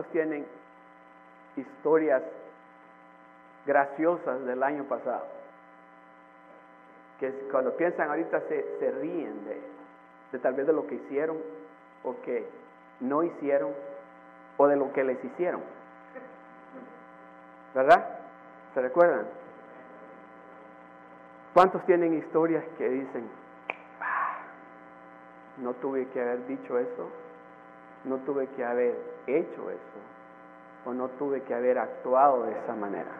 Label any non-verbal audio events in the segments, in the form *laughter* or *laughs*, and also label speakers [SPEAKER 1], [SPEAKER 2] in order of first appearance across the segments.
[SPEAKER 1] ¿Cuántos tienen historias graciosas del año pasado? Que cuando piensan ahorita se, ríen de, de tal vez de lo que hicieron o que no hicieron o de lo que les hicieron. ¿Verdad? ¿Se recuerdan? ¿Cuántos tienen historias que dicen, "Ah, no tuve que haber dicho eso, no tuve que haber hecho eso, o no tuve que haber actuado de esa manera?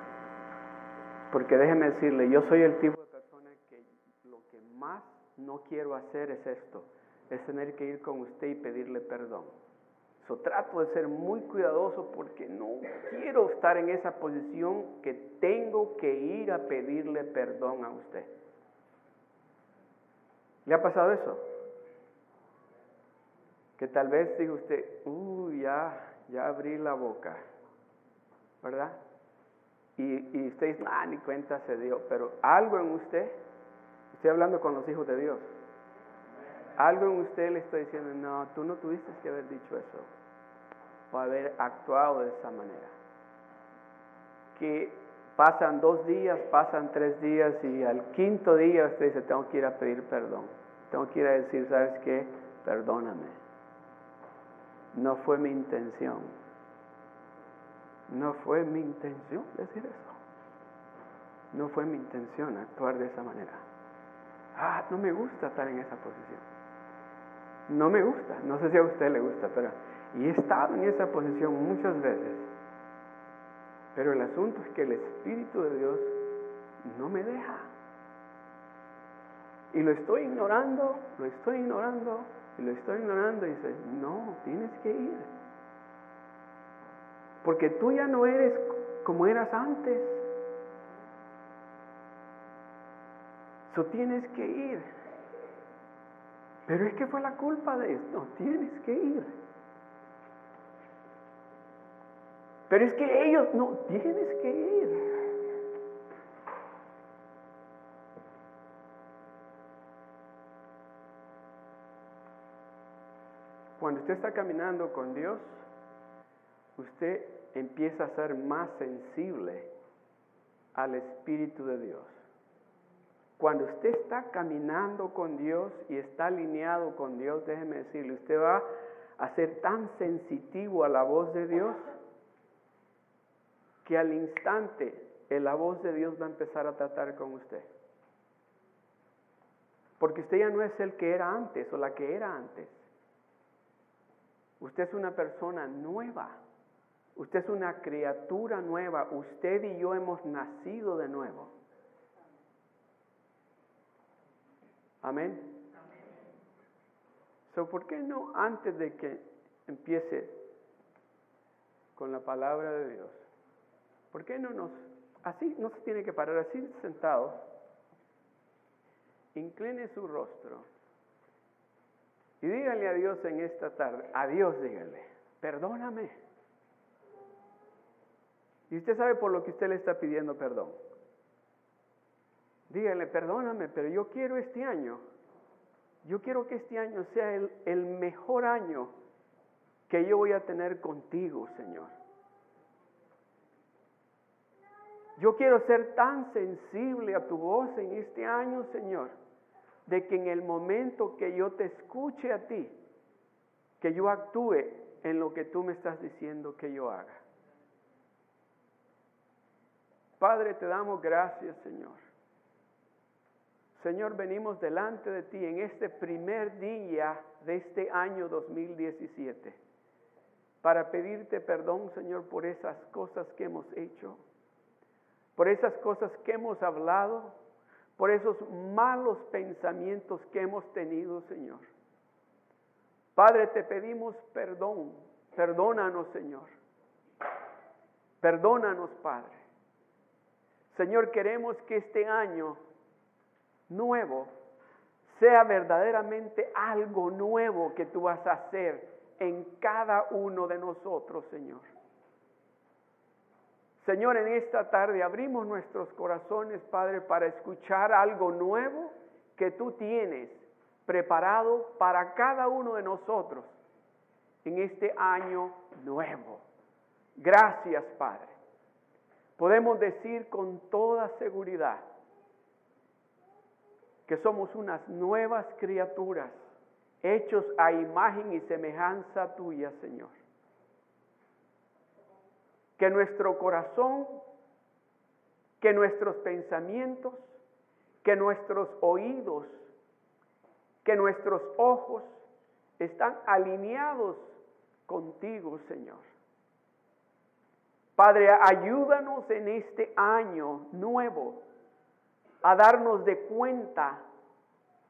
[SPEAKER 1] Porque déjeme decirle, yo soy el tipo de persona que lo que más no quiero hacer es esto, es tener que ir con usted y pedirle perdón. So, trato de ser muy cuidadoso porque no quiero estar en esa posición que tengo que ir a pedirle perdón a usted. ¿Le ha pasado eso? Que tal vez diga usted, uy, ya, ya abrí la boca, ¿verdad? Y, y usted dice, ah, ni cuenta se dio, pero algo en usted, estoy hablando con los hijos de Dios, algo en usted le está diciendo, no, tú no tuviste que haber dicho eso o haber actuado de esa manera. Que pasan dos días, pasan tres días y al quinto día usted dice, tengo que ir a pedir perdón. Tengo que ir a decir, ¿sabes qué? Perdóname. No fue mi intención. No fue mi intención decir eso. No fue mi intención actuar de esa manera. Ah, no me gusta estar en esa posición. No me gusta. No sé si a usted le gusta, pero y he estado en esa posición muchas veces. Pero el asunto es que el Espíritu de Dios no me deja. Y lo estoy ignorando, lo estoy ignorando, y lo estoy ignorando. Y dice, no, tienes que ir. Porque tú ya no eres como eras antes. Eso tienes que ir. Pero es que fue la culpa de esto. Tienes que ir. Pero es que ellos no, tienes que ir. Cuando usted está caminando con Dios, usted empieza a ser más sensible al Espíritu de Dios. Cuando usted está caminando con Dios y está alineado con Dios, déjeme decirle, usted va a ser tan sensitivo a la voz de Dios que al instante la voz de Dios va a empezar a tratar con usted. Porque usted ya no es el que era antes o la que era antes. Usted es una persona nueva. Usted es una criatura nueva. Usted y yo hemos nacido de nuevo. Amén. So, ¿Por qué no antes de que empiece con la palabra de Dios? ¿Por qué no nos, así no se tiene que parar, así sentado, incline su rostro y dígale a Dios en esta tarde, a Dios dígale, perdóname. Y usted sabe por lo que usted le está pidiendo perdón. Dígale, perdóname, pero yo quiero este año, yo quiero que este año sea el, el mejor año que yo voy a tener contigo, Señor. Yo quiero ser tan sensible a tu voz en este año, Señor, de que en el momento que yo te escuche a ti, que yo actúe en lo que tú me estás diciendo que yo haga. Padre, te damos gracias, Señor. Señor, venimos delante de ti en este primer día de este año 2017 para pedirte perdón, Señor, por esas cosas que hemos hecho por esas cosas que hemos hablado, por esos malos pensamientos que hemos tenido, Señor. Padre, te pedimos perdón, perdónanos, Señor. Perdónanos, Padre. Señor, queremos que este año nuevo sea verdaderamente algo nuevo que tú vas a hacer en cada uno de nosotros, Señor. Señor, en esta tarde abrimos nuestros corazones, Padre, para escuchar algo nuevo que tú tienes preparado para cada uno de nosotros en este año nuevo. Gracias, Padre. Podemos decir con toda seguridad que somos unas nuevas criaturas, hechos a imagen y semejanza tuya, Señor. Que nuestro corazón, que nuestros pensamientos, que nuestros oídos, que nuestros ojos están alineados contigo, Señor. Padre, ayúdanos en este año nuevo a darnos de cuenta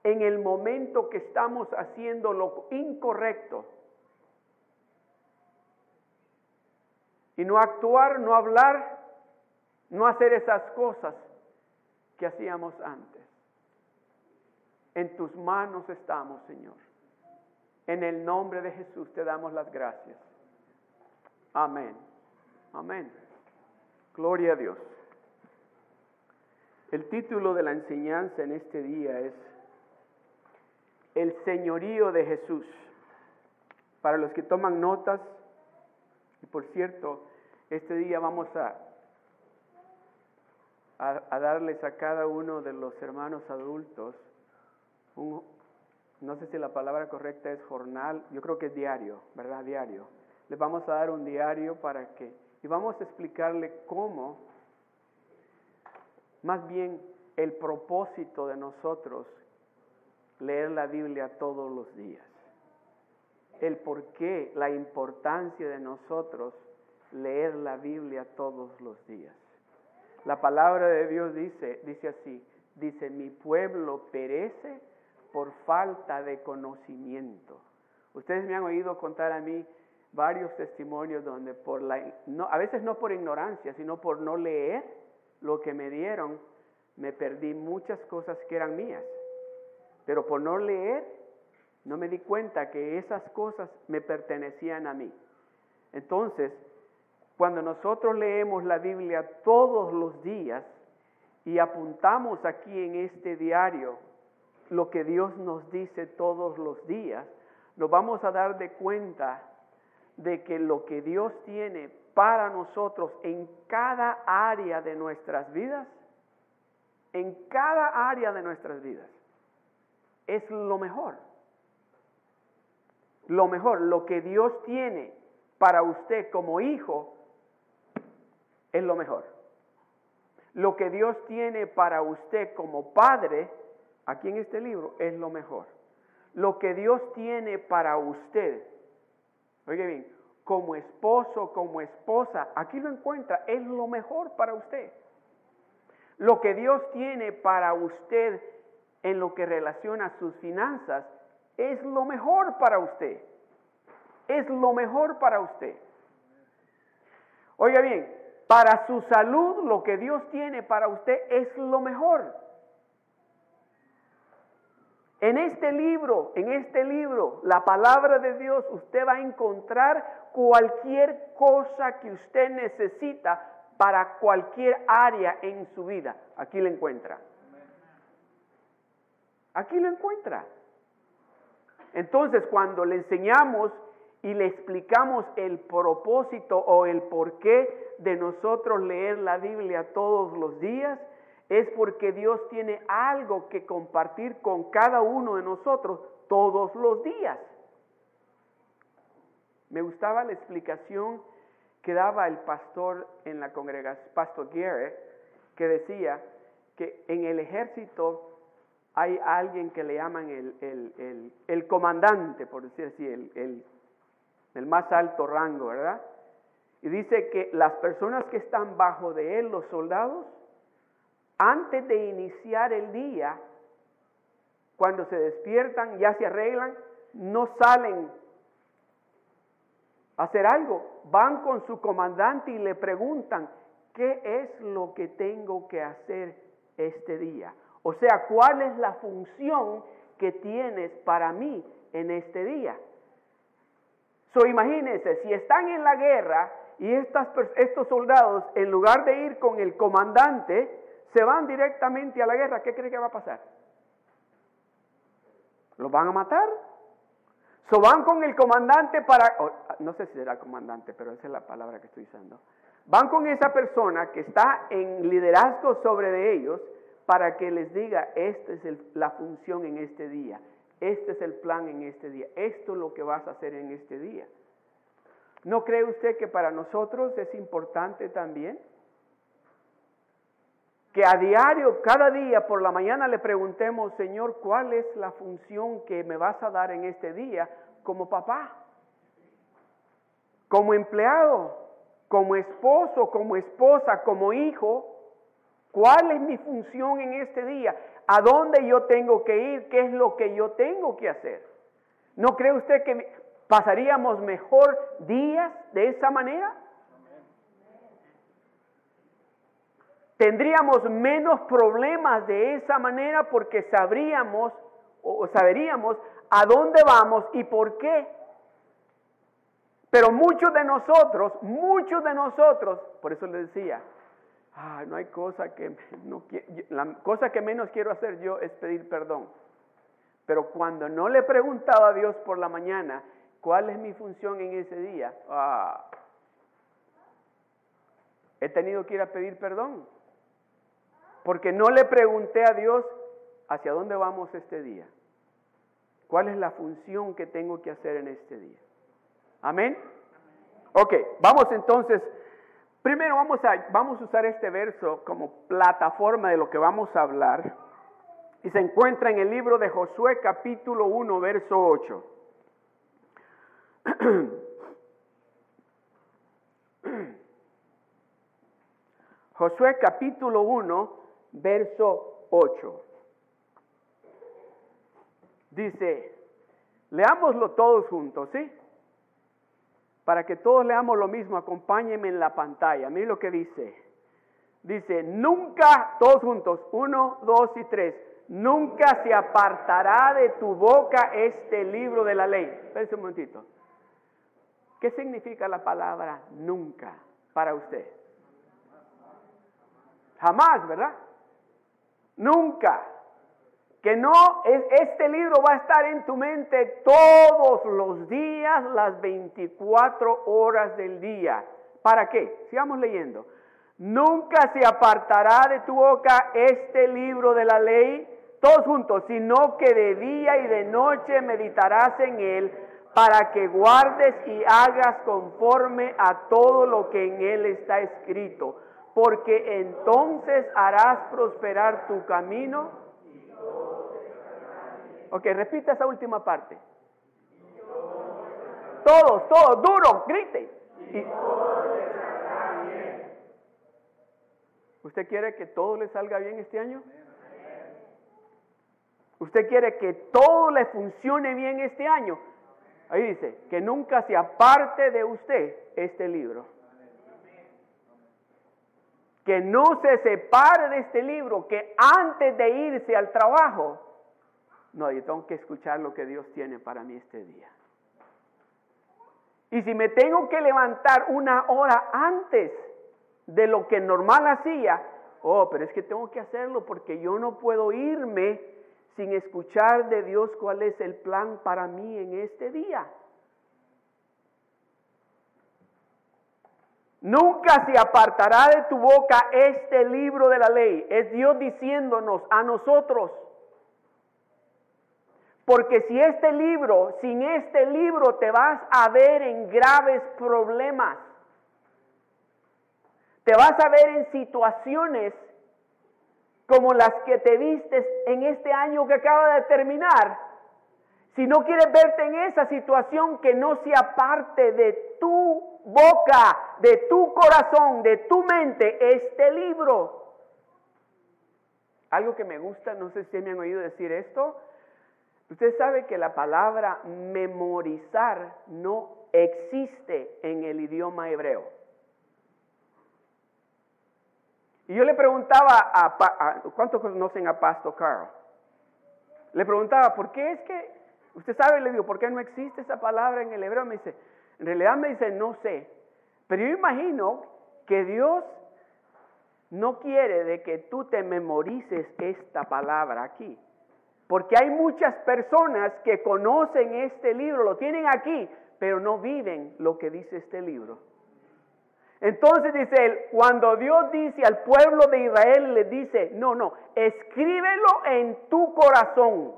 [SPEAKER 1] en el momento que estamos haciendo lo incorrecto. Y no actuar, no hablar, no hacer esas cosas que hacíamos antes. En tus manos estamos, Señor. En el nombre de Jesús te damos las gracias. Amén. Amén. Gloria a Dios. El título de la enseñanza en este día es El señorío de Jesús. Para los que toman notas, y por cierto, este día vamos a, a, darles a cada uno de los hermanos adultos un, no sé si la palabra correcta es jornal, yo creo que es diario, ¿verdad? Diario. Les vamos a dar un diario para que, y vamos a explicarle cómo más bien el propósito de nosotros leer la Biblia todos los días. El por qué, la importancia de nosotros leer la Biblia todos los días. La palabra de Dios dice, dice así, dice, mi pueblo perece por falta de conocimiento. Ustedes me han oído contar a mí varios testimonios donde por la, no, a veces no por ignorancia, sino por no leer, lo que me dieron, me perdí muchas cosas que eran mías. Pero por no leer, no me di cuenta que esas cosas me pertenecían a mí. Entonces, cuando nosotros leemos la Biblia todos los días y apuntamos aquí en este diario lo que Dios nos dice todos los días, nos vamos a dar de cuenta de que lo que Dios tiene para nosotros en cada área de nuestras vidas, en cada área de nuestras vidas, es lo mejor. Lo mejor, lo que Dios tiene para usted como hijo, es lo mejor. Lo que Dios tiene para usted como padre, aquí en este libro, es lo mejor. Lo que Dios tiene para usted, oiga bien, como esposo, como esposa, aquí lo encuentra, es lo mejor para usted. Lo que Dios tiene para usted en lo que relaciona sus finanzas es lo mejor para usted. Es lo mejor para usted. Oiga bien, para su salud lo que Dios tiene para usted es lo mejor. En este libro, en este libro, la palabra de Dios, usted va a encontrar cualquier cosa que usted necesita para cualquier área en su vida. Aquí lo encuentra. Aquí lo encuentra. Entonces, cuando le enseñamos y le explicamos el propósito o el porqué de nosotros leer la Biblia todos los días, es porque Dios tiene algo que compartir con cada uno de nosotros todos los días. Me gustaba la explicación que daba el pastor en la congregación, Pastor Garrett, que decía que en el ejército hay alguien que le llaman el, el, comandante, por decir así, el, el más alto rango, ¿verdad? Y dice que las personas que están bajo de él, los soldados, antes de iniciar el día, cuando se despiertan, ya se arreglan, no salen a hacer algo, van con su comandante y le preguntan, ¿qué es lo que tengo que hacer este día? O sea, ¿cuál es la función que tienes para mí en este día? So, imagínense, si están en la guerra Y estos soldados, en lugar de ir con el comandante, se van directamente a la guerra. ¿Qué cree que va a pasar? ¿Los van a matar? So van con el comandante para, no sé si será comandante, pero esa es la palabra que estoy usando. Van con esa persona que está en liderazgo sobre de ellos para que les diga, esta es la función en este día, este es el plan en este día, esto es lo que vas a hacer en este día. ¿No cree usted que para nosotros es importante también? Que a diario, cada día por la mañana le preguntemos, Señor, ¿cuál es la función que me vas a dar en este día como papá? Como empleado, como esposo, como esposa, como hijo. ¿Cuál es mi función en este día? ¿A dónde yo tengo que ir? ¿Qué es lo que yo tengo que hacer? ¿No cree usted que pasaríamos mejor días de esa manera? Tendríamos menos problemas de esa manera porque sabríamos o saberíamos a dónde vamos y por qué. Pero muchos de nosotros, muchos de nosotros, por eso le decía, ah, no hay cosa que no la cosa que menos quiero hacer yo es pedir perdón. Pero cuando no le preguntaba a Dios por la mañana cuál es mi función en ese día, ah, he tenido que ir a pedir perdón. Porque no le pregunté a Dios hacia dónde vamos este día. ¿Cuál es la función que tengo que hacer en este día? Amén. Ok, vamos entonces. Primero vamos a, usar este verso como plataforma de lo que vamos a hablar. Y se encuentra en el libro de Josué capítulo 1, verso 8. *clears throat* Josué capítulo 1, verso 8. Dice, leámoslo todos juntos, ¿sí? Para que todos leamos lo mismo, acompáñenme en la pantalla. Miren lo que dice. Dice, nunca, todos juntos, uno, dos y tres, nunca se apartará de tu boca este libro de la ley. Espérense un momentito. ¿Qué significa la palabra nunca para usted? Jamás, ¿verdad? Nunca. Que no, es, este libro va a estar en tu mente todos los días, las 24 horas del día. ¿Para qué? Sigamos leyendo. Nunca se apartará de tu boca este libro de la ley, todos juntos, sino que de día y de noche meditarás en él para que guardes y hagas conforme a todo lo que en él está escrito porque entonces harás prosperar tu camino. Ok, repita esa última parte. Todos, todos, duro, grite. ¿Usted quiere que todo le salga bien este año? ¿Usted quiere que todo le funcione bien este año? Ahí dice, que nunca se aparte de usted este libro que no se separe de este libro, que antes de irse al trabajo, no, yo tengo que escuchar lo que Dios tiene para mí este día. Y si me tengo que levantar una hora antes de lo que normal hacía, oh, pero es que tengo que hacerlo porque yo no puedo irme sin escuchar de Dios cuál es el plan para mí en este día. Nunca se apartará de tu boca este libro de la ley. Es Dios diciéndonos a nosotros. Porque si este libro, sin este libro te vas a ver en graves problemas. Te vas a ver en situaciones como las que te vistes en este año que acaba de terminar. Si no quieres verte en esa situación, que no sea parte de tu boca, de tu corazón, de tu mente, este libro. Algo que me gusta, no sé si me han oído decir esto. Usted sabe que la palabra memorizar no existe en el idioma hebreo. Y yo le preguntaba a, ¿cuántos conocen a Pastor Carl? Le preguntaba, ¿por qué es que, usted sabe, le digo, ¿por qué no existe esa palabra en el hebreo? Me dice, en realidad me dice, no sé, Pero yo imagino que Dios no quiere de que tú te memorices esta palabra aquí. Porque hay muchas personas que conocen este libro, lo tienen aquí, pero no viven lo que dice este libro. Entonces dice él, cuando Dios dice al pueblo de Israel, le dice, no, no, escríbelo en tu corazón.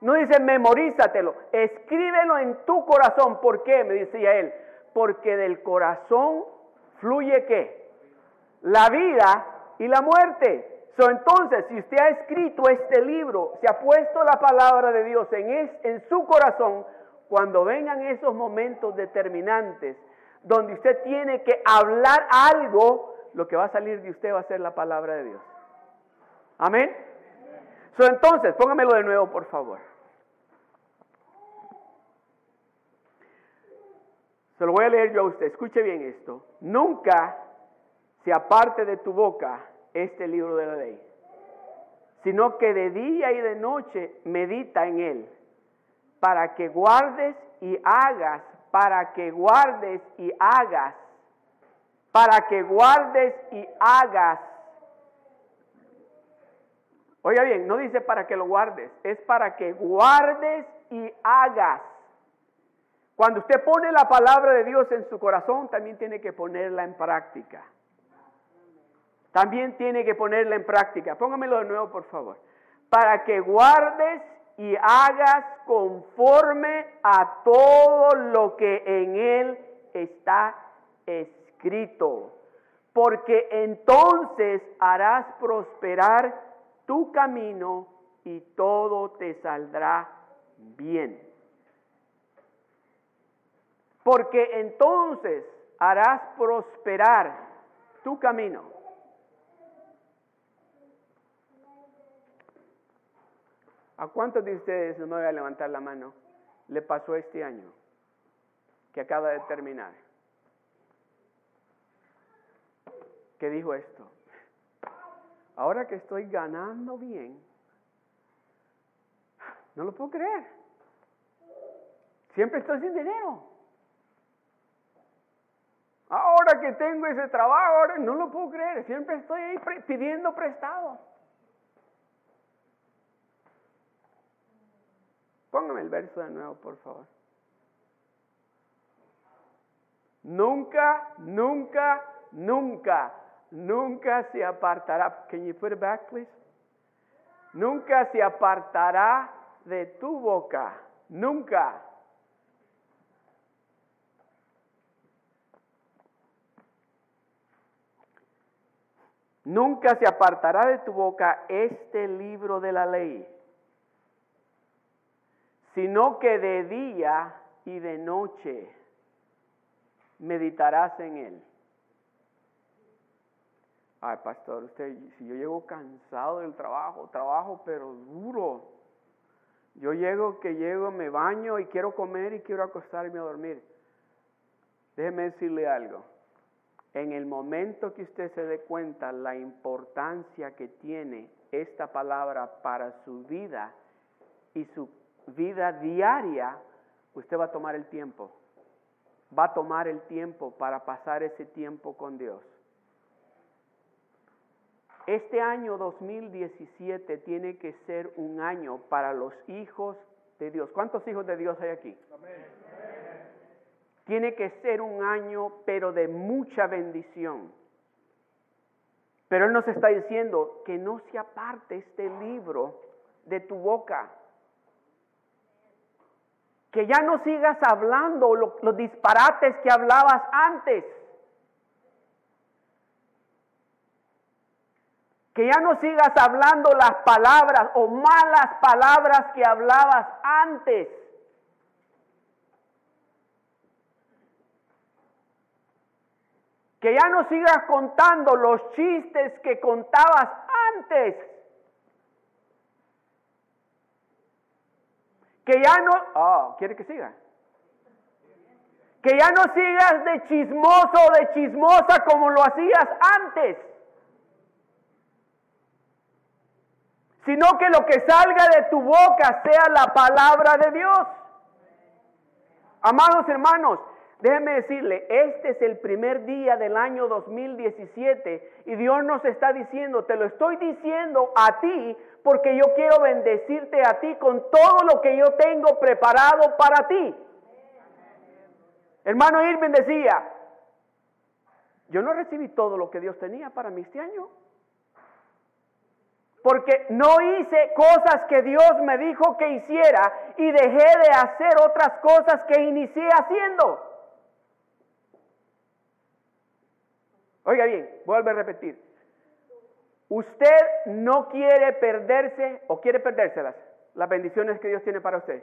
[SPEAKER 1] No dice memorízatelo, escríbelo en tu corazón. ¿Por qué? Me decía él, porque del corazón fluye qué? La vida y la muerte. So, entonces, si usted ha escrito este libro, se ha puesto la palabra de Dios en, su corazón, cuando vengan esos momentos determinantes, donde usted tiene que hablar algo, lo que va a salir de usted va a ser la palabra de Dios. Amén. So, entonces, póngamelo de nuevo, por favor. Se lo voy a leer yo a usted. Escuche bien esto. Nunca se aparte de tu boca este libro de la ley, sino que de día y de noche medita en él, para que guardes y hagas, para que guardes y hagas, para que guardes y hagas. Oiga bien, no dice para que lo guardes, es para que guardes y hagas. Cuando usted pone la palabra de Dios en su corazón, también tiene que ponerla en práctica. También tiene que ponerla en práctica. Póngamelo de nuevo, por favor. Para que guardes y hagas conforme a todo lo que en él está escrito. Porque entonces harás prosperar tu camino y todo te saldrá bien. Porque entonces harás prosperar tu camino ¿A cuántos de ustedes, no me voy a levantar la mano, le pasó este año que acaba de terminar? ¿Qué dijo esto? Ahora que estoy ganando bien, no lo puedo creer. Siempre estoy sin dinero. Ahora que tengo ese trabajo, ahora no lo puedo creer. Siempre estoy ahí pidiendo prestado. Póngame el verso de nuevo, por favor. Nunca, nunca, nunca, nunca se apartará. Can you put it back, please? Nunca se apartará de tu boca. Nunca. Nunca se apartará de tu boca este libro de la ley sino que de día y de noche meditarás en él. Ay, pastor, usted, si yo llego cansado del trabajo, trabajo pero duro. Yo llego que llego, me baño y quiero comer y quiero acostarme a dormir. Déjeme decirle algo. En el momento que usted se dé cuenta la importancia que tiene esta palabra para su vida y su vida diaria, usted va a tomar el tiempo. Va a tomar el tiempo para pasar ese tiempo con Dios. Este año 2017 tiene que ser un año para los hijos de Dios. ¿Cuántos hijos de Dios hay aquí? Tiene que ser un año, pero de mucha bendición. Pero Él nos está diciendo que no se aparte este libro de tu boca que ya no sigas hablando los disparates que hablabas antes. Que ya no sigas hablando las palabras o malas palabras que hablabas antes. Que ya no sigas contando los chistes que contabas antes. Que ya no, oh, ¿quiere que siga? Que ya no sigas de chismoso o de chismosa como lo hacías antes. Sino que lo que salga de tu boca sea la palabra de Dios. Amados hermanos, Déjeme decirle, este es el primer día del año 2017 y Dios nos está diciendo, te lo estoy diciendo a ti porque yo quiero bendecirte a ti con todo lo que yo tengo preparado para ti. Hermano Irving decía, yo no recibí todo lo que Dios tenía para mí este año. Porque no hice cosas que Dios me dijo que hiciera y dejé de hacer otras cosas que inicié haciendo. Oiga bien, vuelvo a repetir. Usted no quiere perderse o quiere perdérselas, las bendiciones que Dios tiene para usted.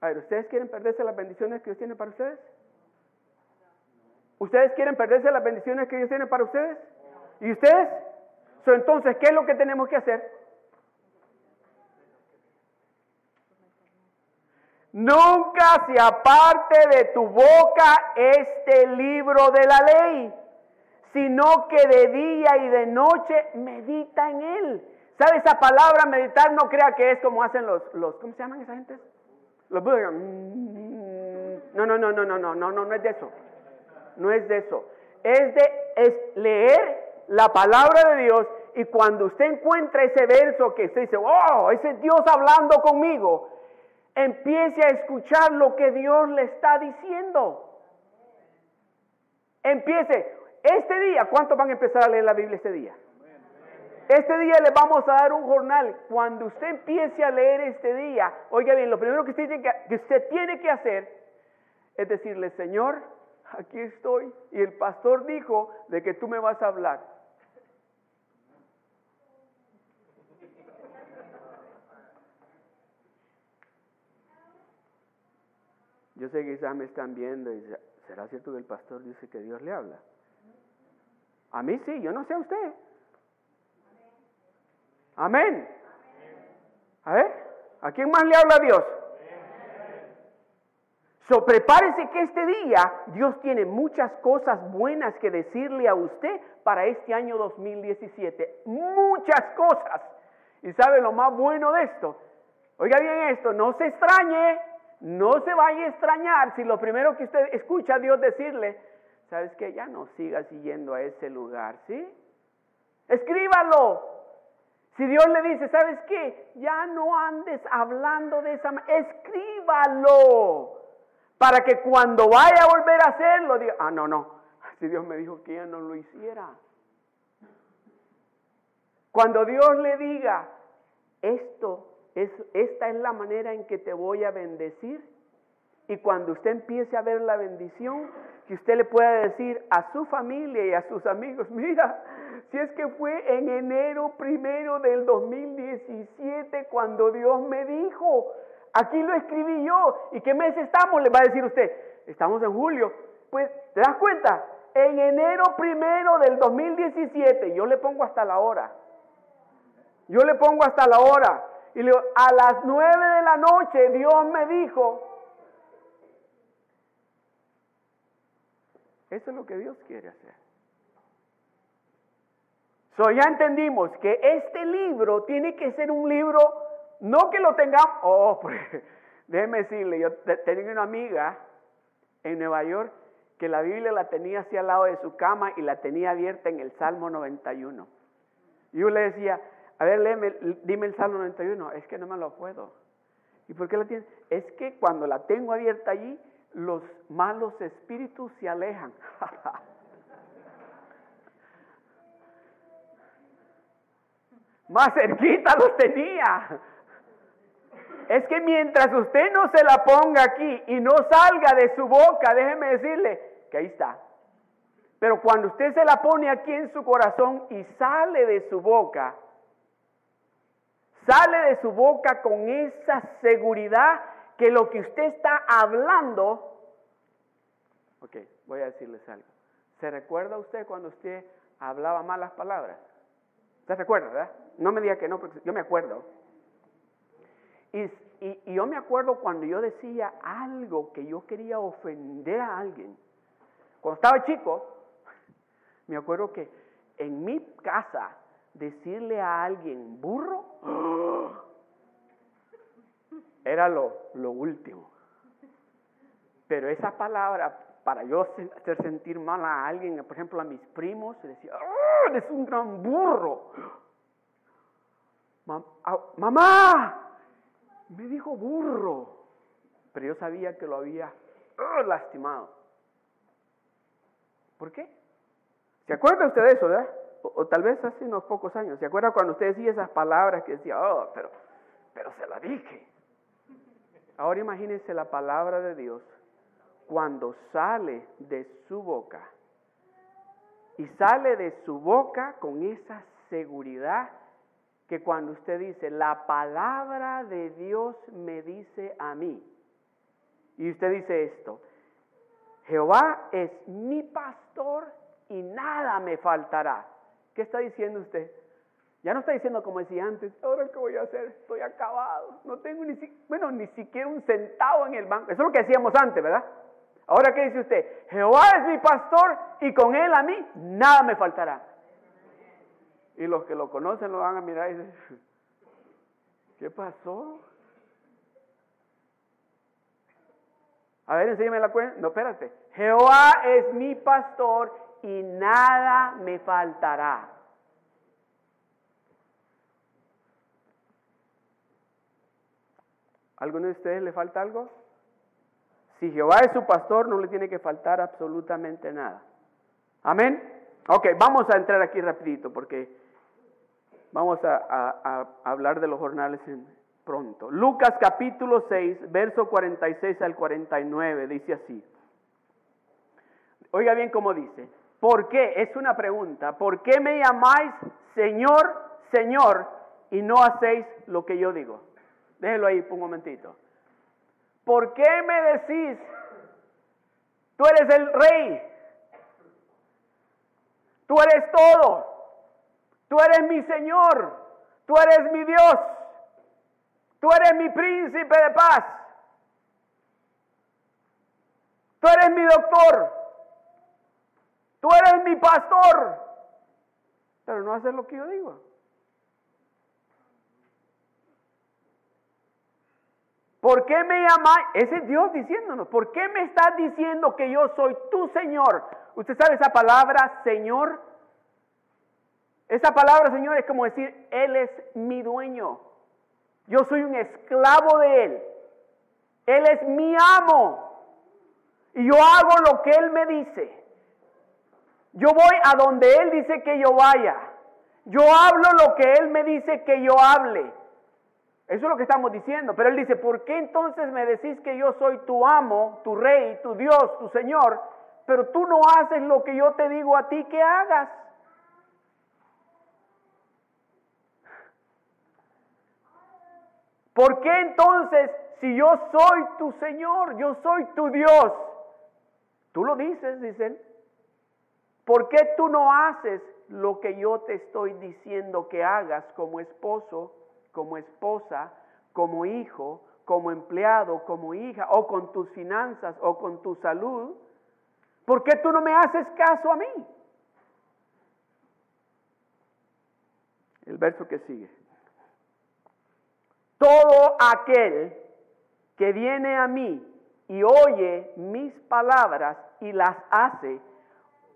[SPEAKER 1] A ver, ¿ustedes quieren perderse las bendiciones que Dios tiene para ustedes? ¿Ustedes quieren perderse las bendiciones que Dios tiene para ustedes? ¿Y ustedes? entonces, ¿qué es lo que tenemos que hacer? Nunca se aparte de tu boca este libro de la ley, sino que de día y de noche medita en él. ¿Sabe esa palabra meditar? No crea que es como hacen los, los ¿cómo se llaman esa gente? Los No, no, no, no, no, no, no, no, no es de eso. No es de eso. Es de es leer la palabra de Dios y cuando usted encuentra ese verso que usted dice, oh, ese Dios hablando conmigo, empiece a escuchar lo que Dios le está diciendo. Empiece, este día, ¿cuántos van a empezar a leer la Biblia este día? Este día le vamos a dar un jornal. Cuando usted empiece a leer este día, oiga bien, lo primero que usted tiene que, tiene que hacer es decirle, Señor, aquí estoy. Y el pastor dijo de que tú me vas a hablar. Yo sé que quizás me están viendo y ¿será cierto que el pastor dice que Dios le habla? A mí sí, yo no sé a usted. Amén. A ver, ¿a quién más le habla Dios? So, prepárese que este día Dios tiene muchas cosas buenas que decirle a usted para este año 2017. Muchas cosas. ¿Y sabe lo más bueno de esto? Oiga bien esto, no se extrañe no se vaya a extrañar si lo primero que usted escucha a Dios decirle, ¿sabes qué? Ya no sigas yendo a ese lugar, ¿sí? Escríbalo. Si Dios le dice, ¿sabes qué? Ya no andes hablando de esa manera, escríbalo. Para que cuando vaya a volver a hacerlo, diga, ah, no, no, si Dios me dijo que ya no lo hiciera. Cuando Dios le diga, esto esta es la manera en que te voy a bendecir. Y cuando usted empiece a ver la bendición, que usted le pueda decir a su familia y a sus amigos, *laughs* mira, si es que fue en enero primero del 2017 cuando Dios me dijo, aquí lo escribí yo, ¿y qué mes estamos? Le va a decir usted, estamos en julio. Pues, ¿te das cuenta? En enero primero del 2017, yo le pongo hasta la hora. Yo le pongo hasta la hora. Y le a las nueve de la noche Dios me dijo, eso es lo que Dios quiere hacer. So, ya entendimos que este libro tiene que ser un libro, no que lo tengamos, oh, *laughs* pues, déjeme decirle, yo tenía una amiga en Nueva York que la Biblia la tenía así al lado de su cama y la tenía abierta en el Salmo 91. Y yo le decía, a ver, léeme, dime el Salmo 91. Es que no me lo puedo. ¿Y por qué la tienes? Es que cuando la tengo abierta allí, los malos espíritus se alejan. *laughs* Más cerquita los tenía. Es que mientras usted no se la ponga aquí y no salga de su boca, déjeme decirle que ahí está. Pero cuando usted se la pone aquí en su corazón y sale de su boca, sale de su boca con esa seguridad que lo que usted está hablando, ok, voy a decirles algo. ¿Se recuerda usted cuando usted hablaba malas palabras? ¿Se recuerda, verdad? No me diga que no, porque yo me acuerdo. Y, y, yo me acuerdo cuando yo decía algo que yo quería ofender a alguien. Cuando estaba chico, me acuerdo que en mi casa decirle a alguien burro era lo, lo último. Pero esa palabra, para yo hacer sentir mal a alguien, por ejemplo a mis primos, decía, ¡Oh, eres un gran burro! Mamá, me dijo burro. Pero yo sabía que lo había ¡oh! lastimado. ¿Por qué? ¿Se acuerda usted de eso, verdad? O, tal vez hace unos pocos años. ¿Se acuerda cuando usted decía esas palabras que decía, oh, pero, pero se la dije? Ahora imagínese la palabra de Dios cuando sale de su boca. Y sale de su boca con esa seguridad que cuando usted dice, la palabra de Dios me dice a mí. Y usted dice esto, Jehová es mi pastor y nada me faltará. ¿Qué está diciendo usted? Ya no está diciendo como decía antes, ahora qué voy a hacer, estoy acabado, no tengo ni, bueno, ni siquiera un centavo en el banco. Eso es lo que decíamos antes, ¿verdad? Ahora qué dice usted, Jehová es mi pastor y con él a mí nada me faltará. Y los que lo conocen lo van a mirar y dicen, *laughs* ¿qué pasó? A ver, enséñame la cuenta. No, espérate. Jehová es mi pastor y nada me faltará. ¿Alguno de ustedes le falta algo? Si Jehová es su pastor, no le tiene que faltar absolutamente nada. Amén. Ok, vamos a entrar aquí rapidito porque vamos a, hablar de los jornales pronto. Lucas capítulo 6, verso 46 al 49, dice así. Oiga bien cómo dice. ¿Por qué? Es una pregunta. ¿Por qué me llamáis Señor, Señor y no hacéis lo que yo digo? Déjelo ahí por un momentito. ¿Por qué me decís, tú eres el rey? Tú eres todo. Tú eres mi Señor. Tú eres mi Dios. Tú eres mi príncipe de paz. Tú eres mi doctor. Tú eres mi pastor. Pero no haces lo que yo digo. ¿Por qué me llamáis? Ese es Dios diciéndonos. ¿Por qué me estás diciendo que yo soy tu Señor? Usted sabe esa palabra, Señor. Esa palabra, Señor, es como decir, Él es mi dueño. Yo soy un esclavo de Él. Él es mi amo. Y yo hago lo que Él me dice. Yo voy a donde Él dice que yo vaya. Yo hablo lo que Él me dice que yo hable. Eso es lo que estamos diciendo. Pero Él dice, ¿por qué entonces me decís que yo soy tu amo, tu rey, tu Dios, tu Señor, pero tú no haces lo que yo te digo a ti que hagas? ¿Por qué entonces, si yo soy tu Señor, yo soy tu Dios? Tú lo dices, dice Él. ¿Por qué tú no haces lo que yo te estoy diciendo que hagas como esposo como esposa, como hijo, como empleado, como hija, o con tus finanzas, o con tu salud, ¿por qué tú no me haces caso a mí? El verso que sigue. Todo aquel que viene a mí y oye mis palabras y las hace,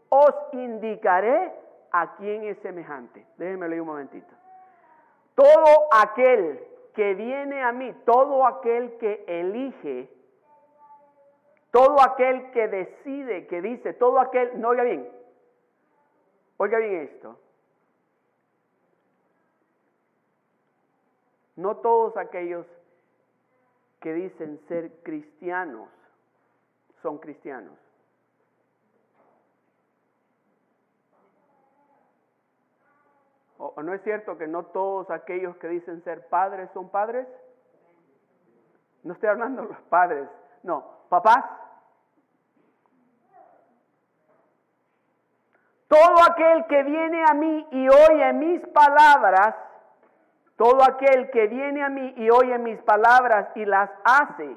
[SPEAKER 1] os indicaré a quién es semejante. Déjenme leer un momentito. Todo aquel que viene a mí, todo aquel que elige, todo aquel que decide, que dice, todo aquel, no oiga bien, oiga bien esto. No todos aquellos que dicen ser cristianos son cristianos. ¿O, no es cierto que no todos aquellos que dicen ser padres son padres? No estoy hablando de los padres, no, papás. Todo aquel que viene a mí y oye mis palabras, todo aquel que viene a mí y oye mis palabras y las hace,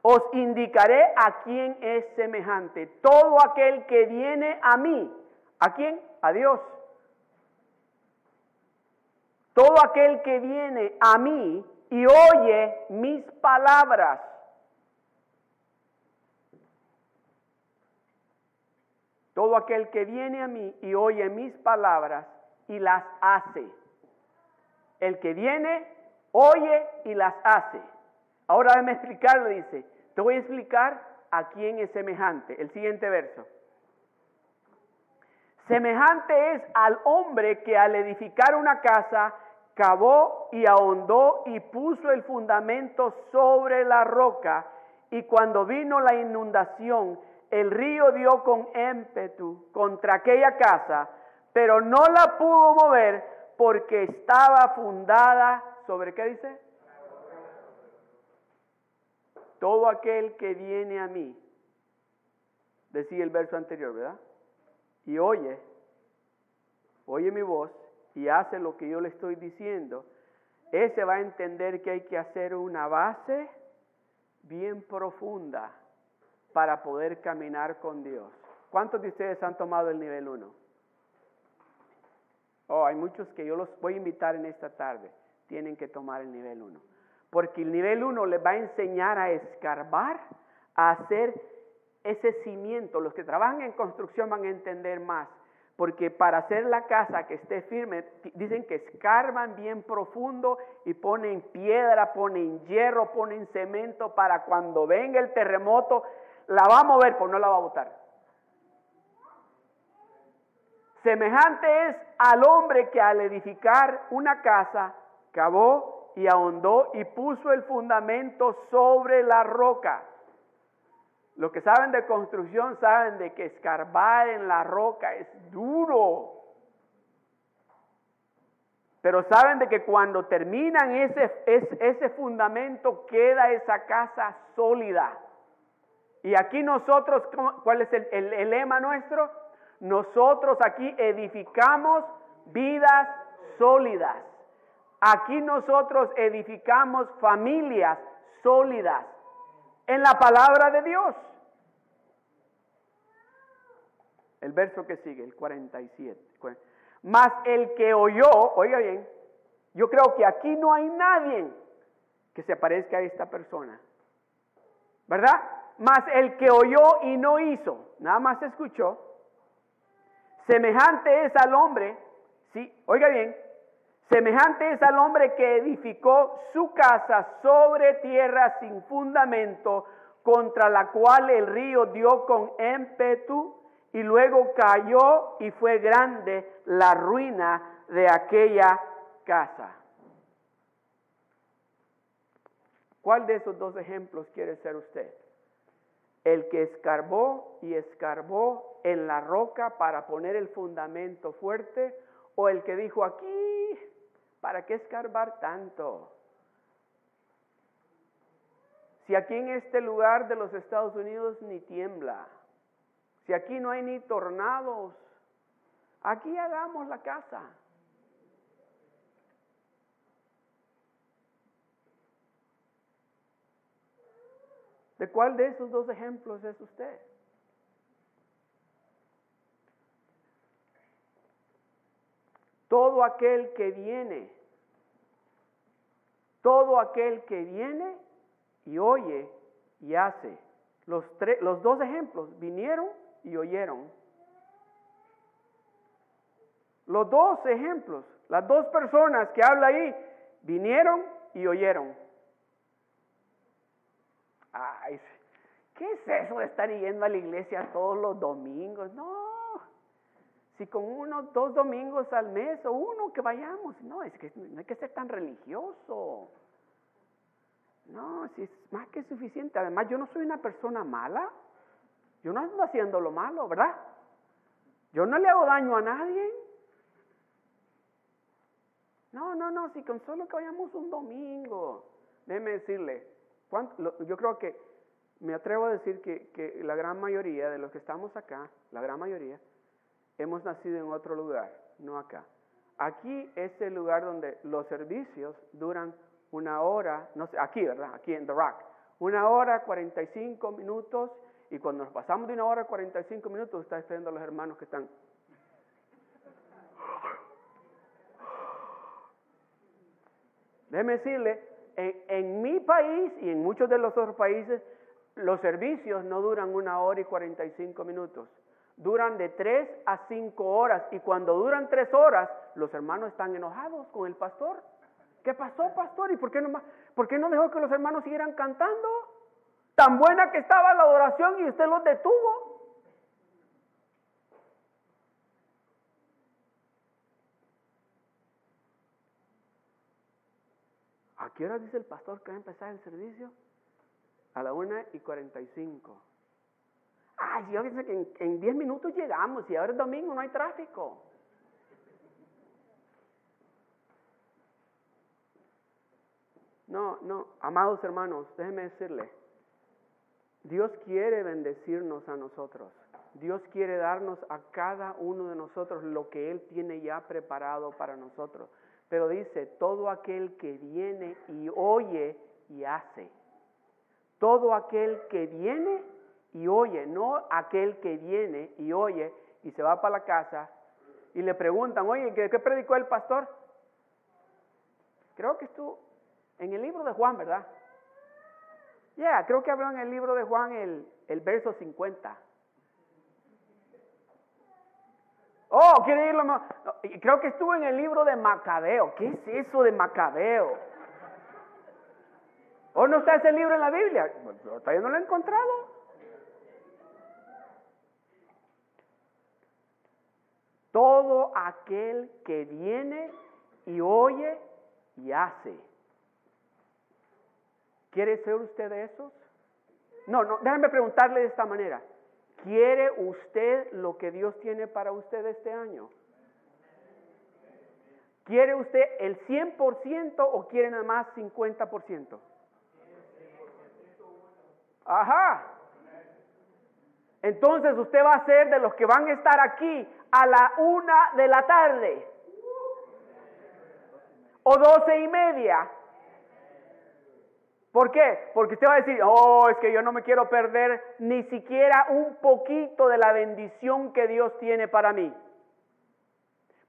[SPEAKER 1] os indicaré a quién es semejante. Todo aquel que viene a mí, ¿a quién? A Dios. Todo aquel que viene a mí y oye mis palabras. Todo aquel que viene a mí y oye mis palabras y las hace. El que viene, oye y las hace. Ahora déjame explicarle, dice. Te voy a explicar a quién es semejante. El siguiente verso. Semejante es al hombre que al edificar una casa cavó y ahondó y puso el fundamento sobre la roca y cuando vino la inundación, el río dio con ímpetu contra aquella casa, pero no la pudo mover porque estaba fundada sobre qué dice? Todo aquel que viene a mí, decía el verso anterior, ¿verdad? Y oye, oye mi voz y hace lo que yo le estoy diciendo, ese va a entender que hay que hacer una base bien profunda para poder caminar con Dios. ¿Cuántos de ustedes han tomado el nivel 1? Oh, hay muchos que yo los voy a invitar en esta tarde. Tienen que tomar el nivel 1. Porque el nivel 1 les va a enseñar a escarbar, a hacer ese cimiento. Los que trabajan en construcción van a entender más. Porque para hacer la casa que esté firme, dicen que escarban bien profundo y ponen piedra, ponen hierro, ponen cemento para cuando venga el terremoto, la va a mover, pues no la va a botar. Semejante es al hombre que al edificar una casa, cavó y ahondó y puso el fundamento sobre la roca. Los que saben de construcción saben de que escarbar en la roca es duro. Pero saben de que cuando terminan ese, ese, fundamento queda esa casa sólida. Y aquí nosotros, ¿cuál es el, el lema nuestro? Nosotros aquí edificamos vidas sólidas. Aquí nosotros edificamos familias sólidas en la palabra de Dios. El verso que sigue, el 47. Mas el que oyó, oiga bien, yo creo que aquí no hay nadie que se parezca a esta persona. ¿Verdad? Mas el que oyó y no hizo, nada más escuchó, semejante es al hombre, sí, oiga bien, Semejante es al hombre que edificó su casa sobre tierra sin fundamento, contra la cual el río dio con ímpetu y luego cayó y fue grande la ruina de aquella casa. ¿Cuál de esos dos ejemplos quiere ser usted? El que escarbó y escarbó en la roca para poner el fundamento fuerte o el que dijo aquí ¿Para qué escarbar tanto? Si aquí en este lugar de los Estados Unidos ni tiembla, si aquí no hay ni tornados, aquí hagamos la casa. ¿De cuál de esos dos ejemplos es usted? Todo aquel que viene todo aquel que viene y oye y hace. Los, dos ejemplos vinieron y oyeron. Los dos ejemplos, las dos personas que habla ahí, vinieron y oyeron. Ay, ¿qué es eso de estar yendo a la iglesia todos los domingos? No, si con uno, dos domingos al mes o uno que vayamos, no, es que no hay que ser tan religioso. No, si es más que suficiente. Además, yo no soy una persona mala. Yo no ando haciendo lo malo, ¿verdad? Yo no le hago daño a nadie. No, no, no, si con solo que vayamos un domingo. Déjeme decirle, yo creo que me atrevo a decir que, que la gran mayoría de los que estamos acá, la gran mayoría, hemos nacido en otro lugar, no acá. Aquí es el lugar donde los servicios duran una hora, no sé, aquí, ¿verdad? Aquí en The Rock. Una hora, 45 minutos, y cuando nos pasamos de una hora, 45 minutos, está esperando a los hermanos que están. Déjeme decirle, en, en mi país y en muchos de los otros países, los servicios no duran una hora y 45 minutos duran de tres a cinco horas y cuando duran tres horas, los hermanos están enojados con el pastor. ¿Qué pasó, pastor? ¿Y por qué no, por qué no dejó que los hermanos siguieran cantando? Tan buena que estaba la adoración y usted los detuvo. ¿A qué hora dice el pastor que va a empezar el servicio? A la una y cuarenta y cinco. Ay, yo dice que en, diez minutos llegamos y ahora es domingo, no hay tráfico. No, no, amados hermanos, déjenme decirle, Dios quiere bendecirnos a nosotros. Dios quiere darnos a cada uno de nosotros lo que Él tiene ya preparado para nosotros. Pero dice, todo aquel que viene y oye y hace. Todo aquel que viene y oye, no aquel que viene y oye y se va para la casa y le preguntan, oye, ¿qué, qué predicó el pastor? Creo que estuvo en el libro de Juan, ¿verdad? Ya, creo que habló en el libro de Juan el, el verso 50. Oh, quiere irlo más. Creo que estuvo en el libro de Macabeo. ¿Qué es eso de Macabeo? ¿O no está ese libro en la Biblia? Todavía no lo he encontrado. Todo aquel que viene y oye y hace. ¿Quiere ser usted de esos? No, no, déjame preguntarle de esta manera. ¿Quiere usted lo que Dios tiene para usted este año? ¿Quiere usted el 100% o quiere nada más 50%? Ajá. Entonces usted va a ser de los que van a estar aquí a la una de la tarde o doce y media ¿Por qué? Porque usted va a decir, oh, es que yo no me quiero perder ni siquiera un poquito de la bendición que Dios tiene para mí.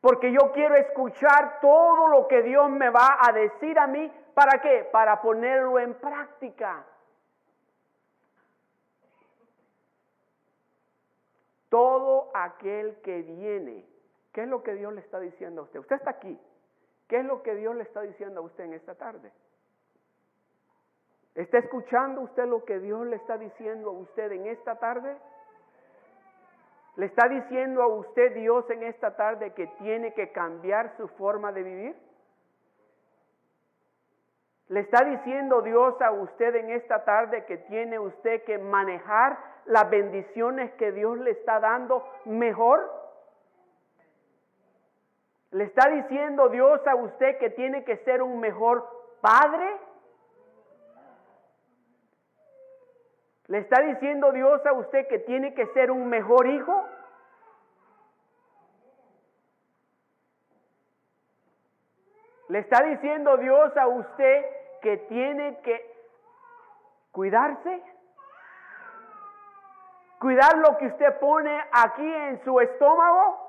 [SPEAKER 1] Porque yo quiero escuchar todo lo que Dios me va a decir a mí. ¿Para qué? Para ponerlo en práctica. Todo aquel que viene, ¿qué es lo que Dios le está diciendo a usted? Usted está aquí. ¿Qué es lo que Dios le está diciendo a usted en esta tarde? ¿Está escuchando usted lo que Dios le está diciendo a usted en esta tarde? ¿Le está diciendo a usted Dios en esta tarde que tiene que cambiar su forma de vivir? ¿Le está diciendo Dios a usted en esta tarde que tiene usted que manejar las bendiciones que Dios le está dando mejor? ¿Le está diciendo Dios a usted que tiene que ser un mejor padre? ¿Le está diciendo Dios a usted que tiene que ser un mejor hijo? ¿Le está diciendo Dios a usted que tiene que cuidarse? ¿Cuidar lo que usted pone aquí en su estómago?